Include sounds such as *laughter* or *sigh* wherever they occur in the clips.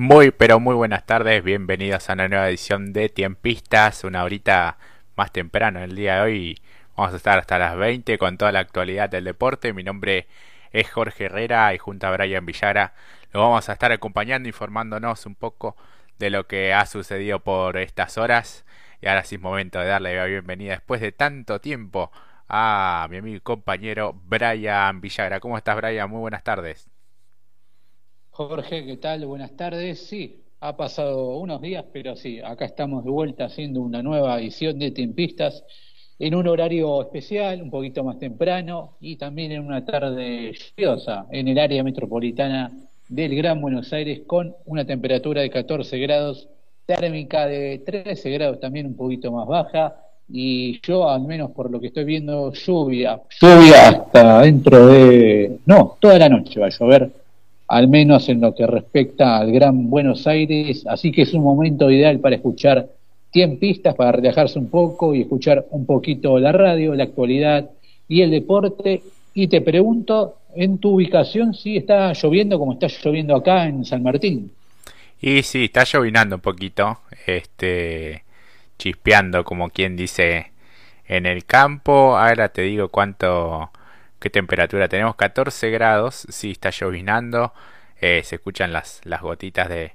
Muy, pero muy buenas tardes, bienvenidos a una nueva edición de Tiempistas, una horita más temprano el día de hoy. Vamos a estar hasta las 20 con toda la actualidad del deporte. Mi nombre es Jorge Herrera y junto a Brian Villara lo vamos a estar acompañando, informándonos un poco de lo que ha sucedido por estas horas. Y ahora sí es momento de darle la bienvenida después de tanto tiempo a mi amigo y compañero Brian Villagra. ¿Cómo estás, Brian? Muy buenas tardes. Jorge, ¿qué tal? Buenas tardes. Sí, ha pasado unos días, pero sí, acá estamos de vuelta haciendo una nueva edición de Tiempistas en un horario especial, un poquito más temprano y también en una tarde lluviosa en el área metropolitana del Gran Buenos Aires con una temperatura de 14 grados, térmica de 13 grados también un poquito más baja y yo al menos por lo que estoy viendo lluvia, lluvia hasta dentro de, no, toda la noche va a llover al menos en lo que respecta al Gran Buenos Aires, así que es un momento ideal para escuchar tiempistas, para relajarse un poco y escuchar un poquito la radio, la actualidad y el deporte. Y te pregunto, en tu ubicación, si está lloviendo como está lloviendo acá en San Martín. Y sí, está llovinando un poquito, este, chispeando como quien dice en el campo. Ahora te digo cuánto ¿Qué temperatura tenemos? 14 grados, sí, está llovinando, eh, se escuchan las, las gotitas de,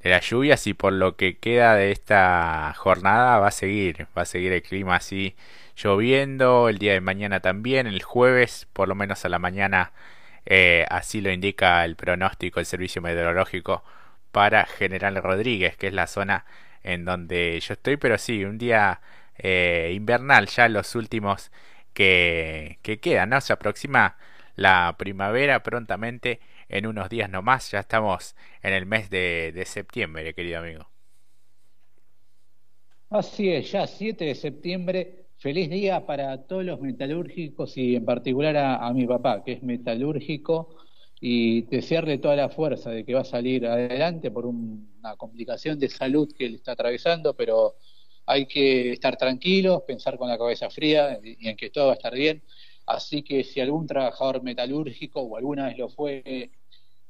de las lluvias y por lo que queda de esta jornada va a seguir, va a seguir el clima así lloviendo, el día de mañana también, el jueves por lo menos a la mañana eh, así lo indica el pronóstico del servicio meteorológico para General Rodríguez, que es la zona en donde yo estoy, pero sí, un día eh, invernal ya los últimos que, que queda, ¿no? Se aproxima la primavera prontamente en unos días nomás, ya estamos en el mes de, de septiembre, querido amigo. Así es, ya 7 de septiembre, feliz día para todos los metalúrgicos y en particular a, a mi papá, que es metalúrgico, y desearle toda la fuerza de que va a salir adelante por una complicación de salud que él está atravesando, pero hay que estar tranquilos, pensar con la cabeza fría y en que todo va a estar bien. Así que si algún trabajador metalúrgico o alguna vez lo fue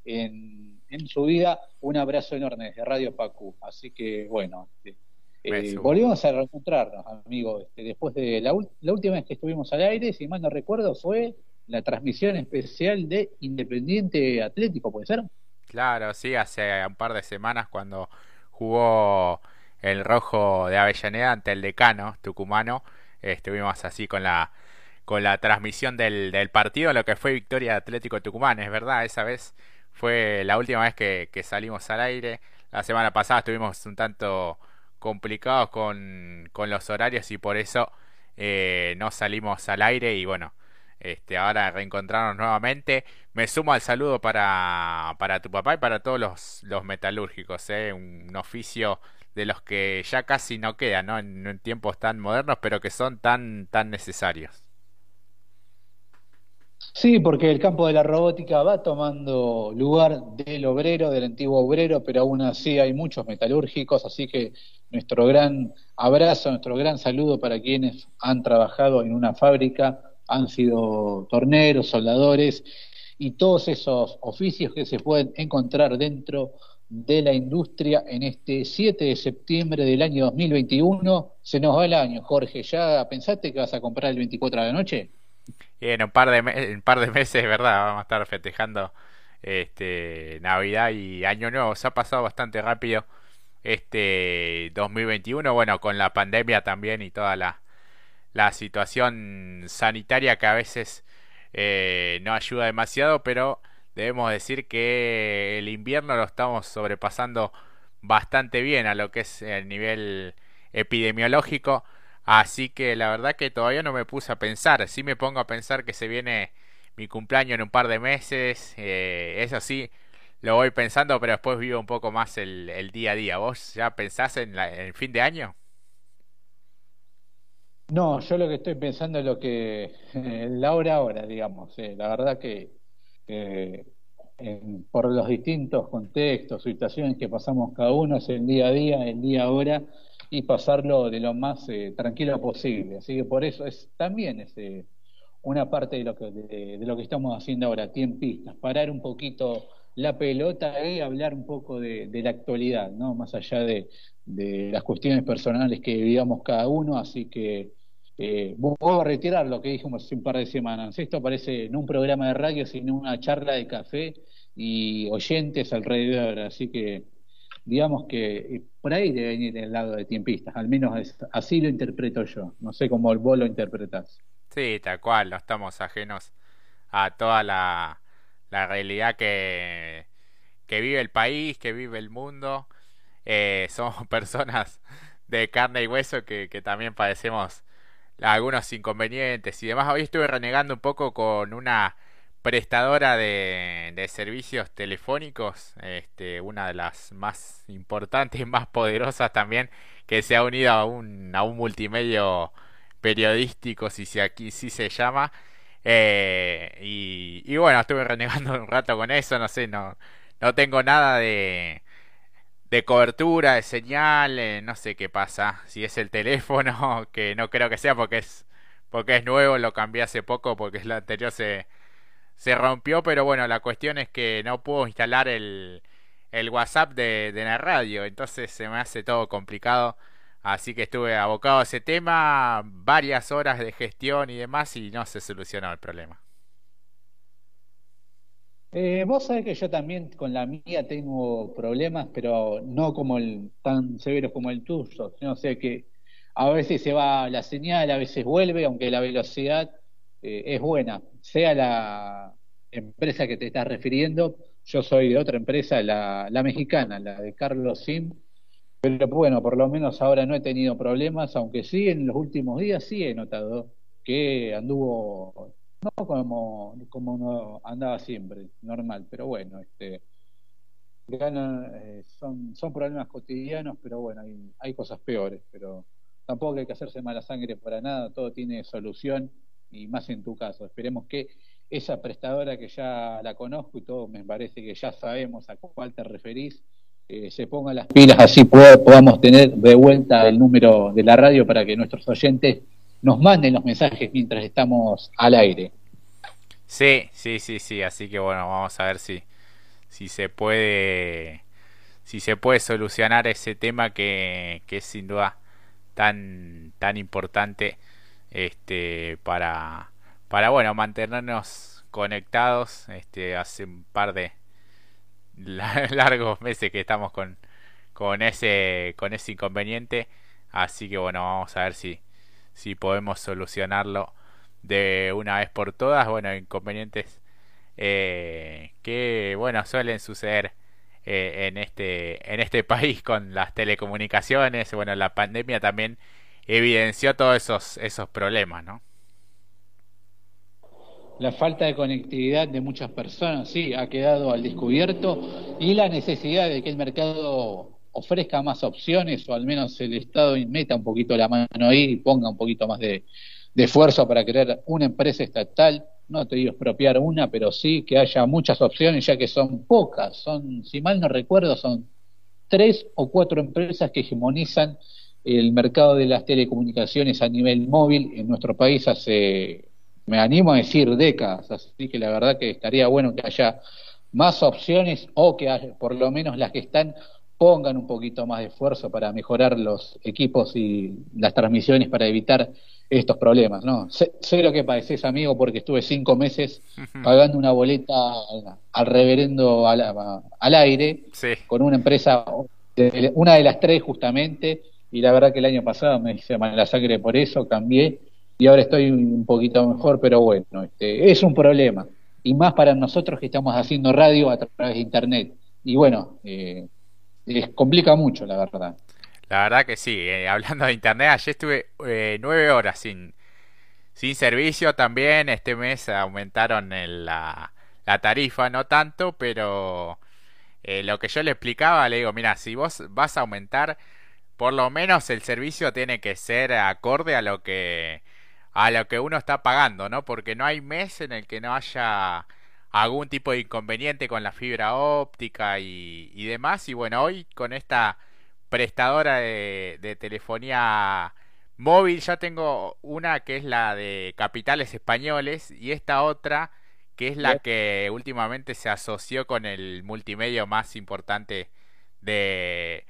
en, su vida, un abrazo enorme desde Radio Pacu. Así que bueno, este, eh, volvimos a reencontrarnos, amigos. Este, después de la, la última vez que estuvimos al aire, si mal no recuerdo, fue la transmisión especial de Independiente Atlético, ¿puede ser? Claro, sí, hace un par de semanas cuando jugó el rojo de Avellaneda ante el decano tucumano. Estuvimos así con la con la transmisión del, del partido, lo que fue victoria de Atlético Tucumán, es verdad, esa vez fue la última vez que, salimos al aire. La semana pasada estuvimos un tanto complicados con, con los horarios y por eso eh, no salimos al aire y bueno, este, ahora reencontrarnos nuevamente. Me sumo al saludo para, para tu papá y para todos los, los metalúrgicos, ¿eh? un oficio de los que ya casi no quedan, ¿no? En, tiempos tan modernos, pero que son tan, tan necesarios. Sí, porque el campo de la robótica va tomando lugar del obrero, del antiguo obrero, pero aún así hay muchos metalúrgicos, así que nuestro gran abrazo, nuestro gran saludo para quienes han trabajado en una fábrica, han sido torneros, soldadores y todos esos oficios que se pueden encontrar dentro de la industria en este 7 de septiembre del año 2021. Se nos va el año, Jorge. ¿Ya pensaste que vas a comprar el 24 de la noche? Y en un par de, un par de meses, ¿verdad? Vamos a estar festejando este Navidad y Año Nuevo. Se ha pasado bastante rápido este 2021. Bueno, con la pandemia también y toda la, la situación sanitaria que a veces eh, no ayuda demasiado, pero debemos decir que el invierno lo estamos sobrepasando bastante bien a lo que es el nivel epidemiológico. Así que la verdad que todavía no me puse a pensar. Sí me pongo a pensar que se viene mi cumpleaños en un par de meses. Eh, eso sí, lo voy pensando, pero después vivo un poco más el, día a día. ¿Vos ya pensás en, el fin de año? No, yo lo que estoy pensando es lo que la hora ahora, digamos. Eh, la verdad que eh, por los distintos contextos, situaciones que pasamos cada uno, es el día a día, el día ahora, y pasarlo de lo más eh, tranquilo posible. Así que por eso es también es, una parte de lo que, de, lo que estamos haciendo ahora, tiempistas, parar un poquito la pelota y hablar un poco de, la actualidad, ¿no? Más allá de, las cuestiones personales que vivíamos cada uno, así que eh, voy a retirar lo que dijimos hace un par de semanas. Esto parece no un programa de radio, sino una charla de café y oyentes alrededor, así que digamos que eh, por ahí debe venir el lado de tiempistas, al menos así lo interpreto yo, no sé cómo vos lo interpretás. Sí, tal cual, no estamos ajenos a toda la, realidad que, vive el país, que vive el mundo. Eh, somos *laughs* personas de carne y hueso que también padecemos algunos inconvenientes y demás. Hoy estuve renegando un poco con una prestadora de, de servicios telefónicos, este, una de las más importantes y más poderosas también, que se ha unido a un, a un multimedio periodístico, si se, aquí sí se llama. Eh, y, y, bueno, estuve renegando *laughs* un rato con eso, no sé, no, no tengo nada de, de cobertura, de señal, eh, no sé qué pasa, si es el teléfono, *laughs* que no creo que sea porque es, porque es nuevo, lo cambié hace poco porque el anterior se, se rompió, pero bueno, la cuestión es que no puedo instalar el, el WhatsApp de, de la radio, entonces se me hace todo complicado. Así que estuve abocado a ese tema, varias horas de gestión y demás, y no se solucionó el problema. Eh, vos sabés que yo también con la mía tengo problemas, pero no como el tan severos como el tuyo. No sé que a veces se va la señal, a veces vuelve, aunque la velocidad eh, es buena. Sea la empresa que te estás refiriendo, yo soy de otra empresa, la, la mexicana, la de Carlos Sim, pero bueno, por lo menos ahora no he tenido problemas, aunque sí en los últimos días sí he notado que anduvo no como, como uno andaba siempre, normal, pero bueno, este eh, son, son problemas cotidianos, pero bueno, hay, hay cosas peores, pero tampoco hay que hacerse mala sangre para nada, todo tiene solución y más en tu caso. Esperemos que esa prestadora que ya la conozco y todo me parece que ya sabemos a cuál te referís, se pongan las pilas, así podamos tener de vuelta el número de la radio para que nuestros oyentes nos manden los mensajes mientras estamos al aire. Sí, sí, sí, sí, así que bueno, vamos a ver si, si se puede si se puede solucionar ese tema que, que es sin duda tan tan importante este para para bueno mantenernos conectados este hace un par de *laughs* largos meses que estamos con, con ese con ese inconveniente así que bueno vamos a ver si si podemos solucionarlo de una vez por todas. Bueno inconvenientes eh, que bueno suelen suceder eh, en este en este *laughs* país con las telecomunicaciones. Bueno la pandemia también evidenció todos esos esos problemas no la falta de conectividad de muchas personas, sí, ha quedado al descubierto y la necesidad de que el mercado ofrezca más opciones o al menos el Estado meta un poquito la mano ahí y ponga un poquito más de, esfuerzo para crear una empresa estatal, no te digo expropiar una, pero sí que haya muchas opciones ya que son pocas, son, si mal no recuerdo, son tres o cuatro empresas que hegemonizan el mercado de las telecomunicaciones a nivel móvil en nuestro país hace me animo a decir décadas, así que la verdad que estaría bueno que haya más opciones o que haya, por lo menos las que están pongan un poquito más de esfuerzo para mejorar los equipos y las transmisiones para evitar estos problemas, ¿no? Sé, lo que padeces, amigo, porque estuve cinco meses pagando una boleta al, reverendo al, aire con una empresa, una de las tres justamente, y la verdad que el año pasado me hice la sangre por eso, cambié y ahora estoy un poquito mejor, pero bueno, este, es un problema. Y más para nosotros que estamos haciendo radio a través de Internet. Y bueno, eh, complica mucho, la verdad. La verdad que sí. Eh, *laughs* hablando de Internet, ayer estuve eh, nueve horas sin, sin servicio también. Este mes aumentaron la, la tarifa, no tanto, pero lo que yo le explicaba, le digo, mira, si vos vas a aumentar, por lo menos el servicio tiene que ser acorde a lo que a lo que uno está pagando, ¿no? Porque no hay mes en el que no haya algún tipo de inconveniente con la fibra óptica y, demás. Y bueno, hoy con esta prestadora de, de, telefonía móvil ya tengo una que es la de capitales españoles y esta otra que es la que últimamente se asoció con el multimedio más importante de,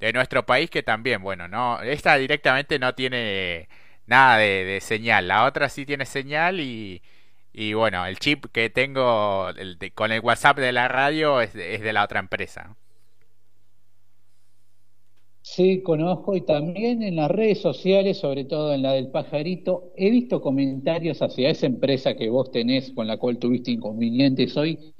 de nuestro país, que también, bueno, no, esta directamente no tiene nada de, señal, la otra sí tiene señal y, y bueno, el chip que tengo con el WhatsApp de la radio es, es de la otra empresa. Sí, conozco y también en las redes sociales, sobre todo en la del pajarito, he visto comentarios hacia esa empresa que vos tenés, con la cual tuviste inconvenientes hoy,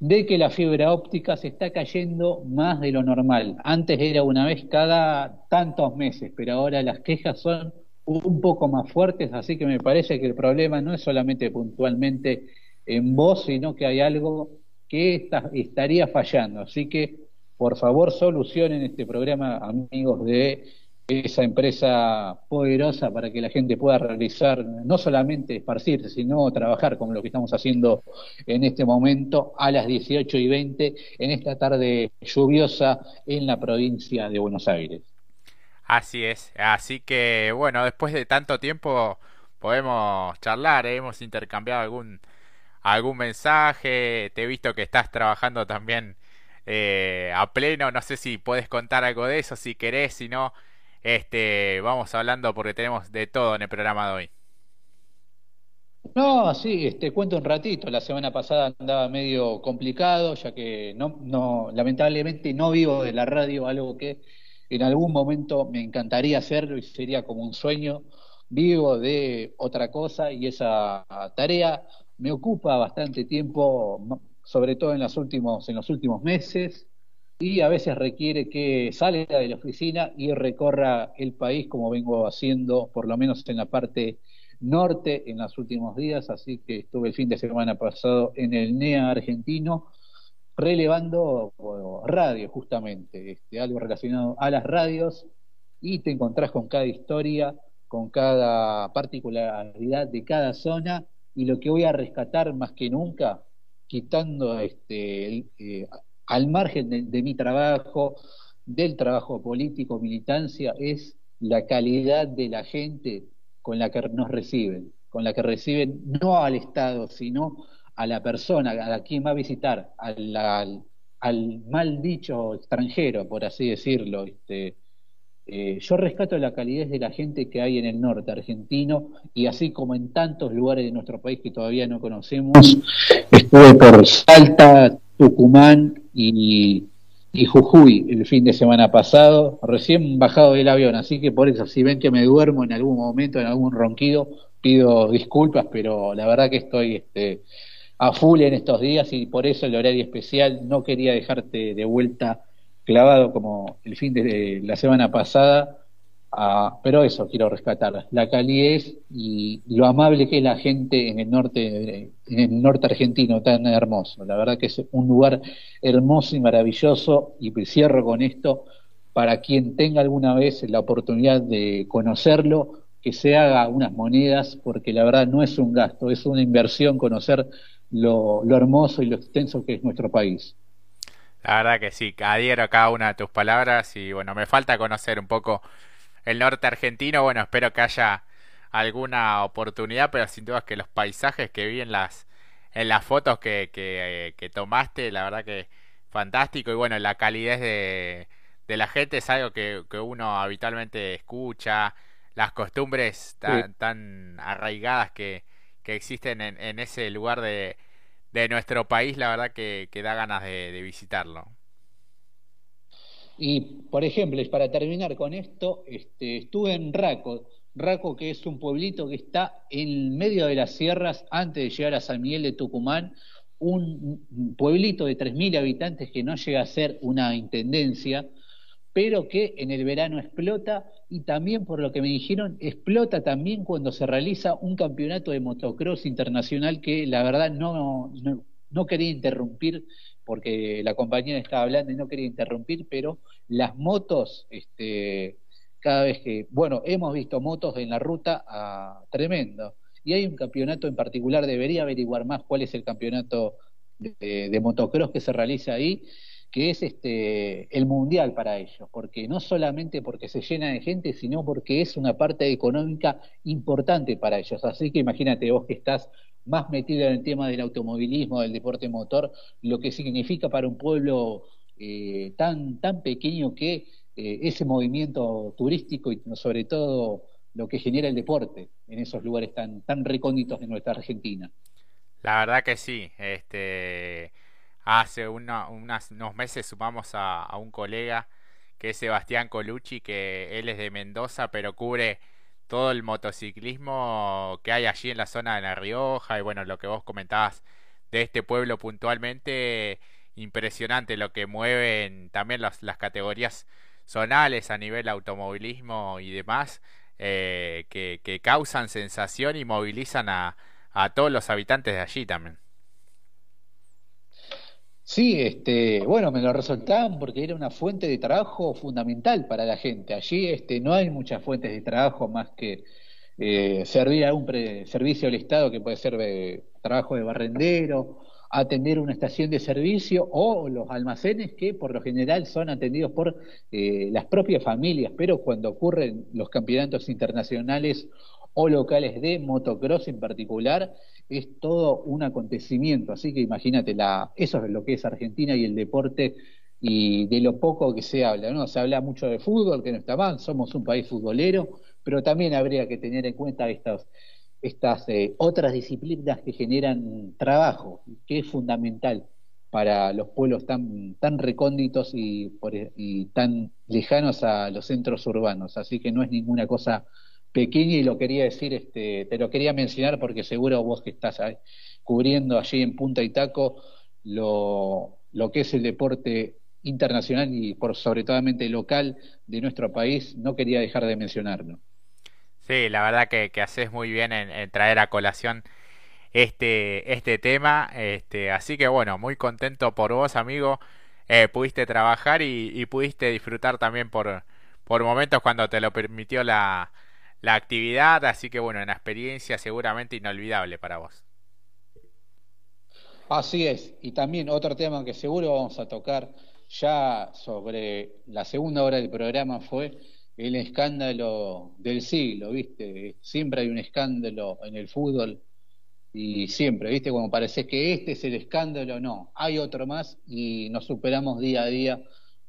de que la fibra óptica se está cayendo más de lo normal. Antes era una vez cada tantos meses, pero ahora las quejas son un poco más fuertes, así que me parece que el problema no es solamente puntualmente en vos, sino que hay algo que estaría fallando. Así que por favor solucionen este programa, amigos de esa empresa poderosa para que la gente pueda realizar, no solamente esparcirse, sino trabajar como lo que estamos haciendo en este momento a las 18 y 20 en esta tarde lluviosa en la provincia de Buenos Aires. Así es, así que bueno, después de tanto tiempo podemos charlar, ¿eh? hemos intercambiado algún algún mensaje, te he visto que estás trabajando también eh, a pleno. No sé si puedes contar algo de eso, si querés, si no, este, vamos hablando porque tenemos de todo en el programa de hoy. No, sí, este, cuento un ratito. La semana pasada andaba medio complicado, ya que no, no, lamentablemente no vivo de la radio, algo que en algún momento me encantaría hacerlo y sería como un sueño. Vivo de otra cosa y esa tarea me ocupa bastante tiempo, sobre todo en los últimos, en los últimos meses, y a veces requiere que salga de la oficina y recorra el país como vengo haciendo, por lo menos en la parte norte en los últimos días, así que estuve el fin de semana pasado en el NEA argentino relevando radio justamente, este, algo relacionado a las radios y te encontrás con cada historia, con cada particularidad de cada zona y lo que voy a rescatar más que nunca quitando este, eh, al margen de, mi trabajo, del trabajo político, militancia, es la calidad de la gente con la que nos reciben, con la que reciben no al Estado, sino a la persona, a quien va a visitar, al, al, al mal dicho extranjero, por así decirlo. Este, eh, yo rescato la calidez de la gente que hay en el norte argentino y así como en tantos lugares de nuestro país que todavía no conocemos, estuve por Salta, Tucumán y, Jujuy el fin de semana pasado, recién bajado del avión, así que por eso si ven que me duermo en algún momento, en algún ronquido, pido disculpas, pero la verdad que estoy este, a full en estos días y por eso el horario especial no quería dejarte de vuelta clavado como el fin de la semana pasada, pero eso quiero rescatar, la calidez y lo amable que es la gente en el norte, en el norte argentino tan hermoso. La verdad que es un lugar hermoso y maravilloso y cierro con esto para quien tenga alguna vez la oportunidad de conocerlo, que se haga unas monedas, porque la verdad no es un gasto, es una inversión conocer lo hermoso y lo extenso que es nuestro país. La verdad que sí, adhiero a cada una de tus palabras y bueno, me falta conocer un poco el norte argentino. Bueno, espero que haya alguna oportunidad, pero sin duda que los paisajes que vi en las, en las fotos que, que, que tomaste, la verdad que fantástico y bueno, la calidez de, de la gente es algo que, que uno habitualmente escucha, las costumbres tan, tan arraigadas que, que existen en, en ese lugar de de nuestro país, la verdad que, da ganas de, visitarlo. Y, por ejemplo, para terminar con esto, este, estuve en Raco, Raco que es un pueblito que está en medio de las sierras antes de llegar a San Miguel de Tucumán, un pueblito de 3.000 habitantes que no llega a ser una intendencia, pero que en el verano explota y también por lo que me dijeron, explota también cuando se realiza un campeonato de motocross internacional que la verdad no, no, quería interrumpir porque la compañera estaba hablando y no quería interrumpir, pero las motos, este, cada vez que, bueno, hemos visto motos en la ruta ah, tremendo. Y hay un campeonato en particular, debería averiguar más cuál es el campeonato de, de motocross que se realiza ahí, que es este el mundial para ellos, porque no solamente porque se llena de gente, sino porque es una parte económica importante para ellos. Así que imagínate vos que estás más metida en el tema del automovilismo, del deporte motor, lo que significa para un pueblo eh, tan, tan pequeño que eh, ese movimiento turístico y sobre todo lo que genera el deporte en esos lugares tan, tan recónditos de nuestra Argentina. La verdad que sí, este hace unos meses sumamos a, a, un colega que es Sebastián Colucci, que él es de Mendoza, pero cubre todo el motociclismo que hay allí en la zona de La Rioja y bueno, lo que vos comentabas de este pueblo puntualmente, impresionante lo que mueven también las, las categorías zonales a nivel automovilismo y demás, eh, que, que, causan sensación y movilizan a, a todos los habitantes de allí también. Sí, este, bueno, me lo resultaban porque era una fuente de trabajo fundamental para la gente. Allí este, no hay muchas fuentes de trabajo más que eh, servir a un servicio del Estado que puede ser de trabajo de barrendero, atender una estación de servicio o los almacenes que por lo general son atendidos por eh, las propias familias, pero cuando ocurren los campeonatos internacionales o locales de motocross en particular, es todo un acontecimiento. Así que imagínate, la, eso es lo que es Argentina y el deporte y de lo poco que se habla. ¿no? Se habla mucho de fútbol, que no está mal, somos un país futbolero, pero también habría que tener en cuenta estas, estas eh, otras disciplinas que generan trabajo, que es fundamental para los pueblos tan, tan recónditos y, y tan lejanos a los centros urbanos. Así que no es ninguna cosa pequeña y lo quería decir, este, te lo quería mencionar porque seguro vos que estás cubriendo allí en Punta y Taco lo, lo que es el deporte internacional y por sobre todo local de nuestro país, no quería dejar de mencionarlo. Sí, la verdad que, que haces muy bien en, traer a colación este, este tema, este, así que bueno, muy contento por vos, amigo, eh, pudiste trabajar y, y, pudiste disfrutar también por, por momentos cuando te lo permitió la, la actividad, así que bueno, una experiencia seguramente inolvidable para vos. Así es, y también otro tema que seguro vamos a tocar ya sobre la segunda hora del programa fue el escándalo del siglo, ¿viste? Siempre hay un escándalo en el fútbol y siempre, ¿viste? Como parece que este es el escándalo, no, hay otro más y nos superamos día a día.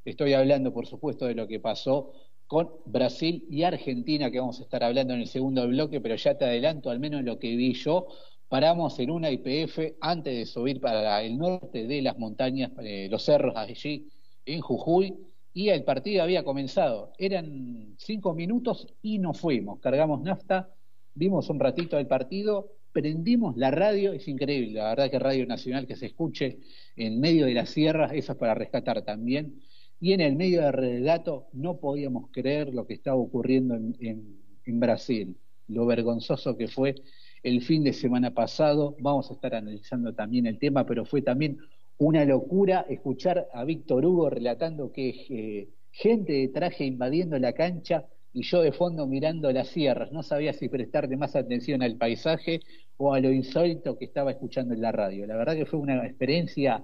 Estoy hablando, por supuesto, de lo que pasó con Brasil y Argentina, que vamos a estar hablando en el segundo bloque, pero ya te adelanto, al menos lo que vi yo, paramos en una IPF antes de subir para el norte de las montañas, eh, los cerros allí en Jujuy, y el partido había comenzado. Eran cinco minutos y nos fuimos. Cargamos nafta, vimos un ratito del partido, prendimos la radio, es increíble, la verdad que Radio Nacional que se escuche en medio de las sierras, eso es para rescatar también y en el medio del relato no podíamos creer lo que estaba ocurriendo en, Brasil, lo vergonzoso que fue el fin de semana pasado. Vamos a estar analizando también el tema, pero fue también una locura escuchar a Víctor Hugo relatando que eh, gente de traje invadiendo la cancha y yo de fondo mirando las sierras. No sabía si prestarle más atención al paisaje o a lo insólito que estaba escuchando en la radio. La verdad que fue una experiencia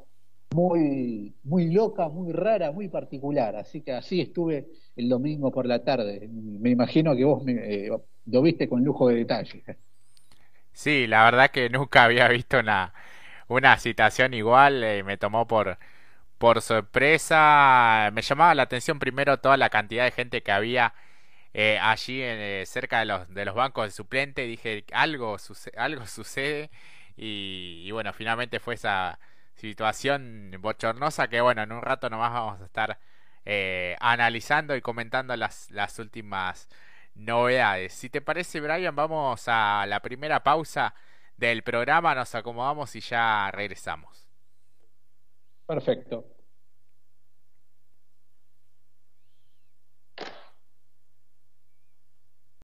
muy, muy loca, muy rara, muy particular. Así que así estuve el domingo por la tarde. Me imagino que vos me, eh, lo viste con lujo de detalle. Sí, la verdad que nunca había visto una, una situación igual. Eh, me tomó por, por sorpresa. Me llamaba la atención primero toda la cantidad de gente que había eh, allí en, cerca de los, de los bancos de suplente. Dije, algo, algo *laughs* sucede. Y, y bueno, finalmente fue esa situación bochornosa que bueno, en un rato nomás vamos a estar eh, analizando y comentando las, las últimas novedades. Si te parece, Brian, vamos a la primera pausa del programa, nos acomodamos y ya regresamos. Perfecto.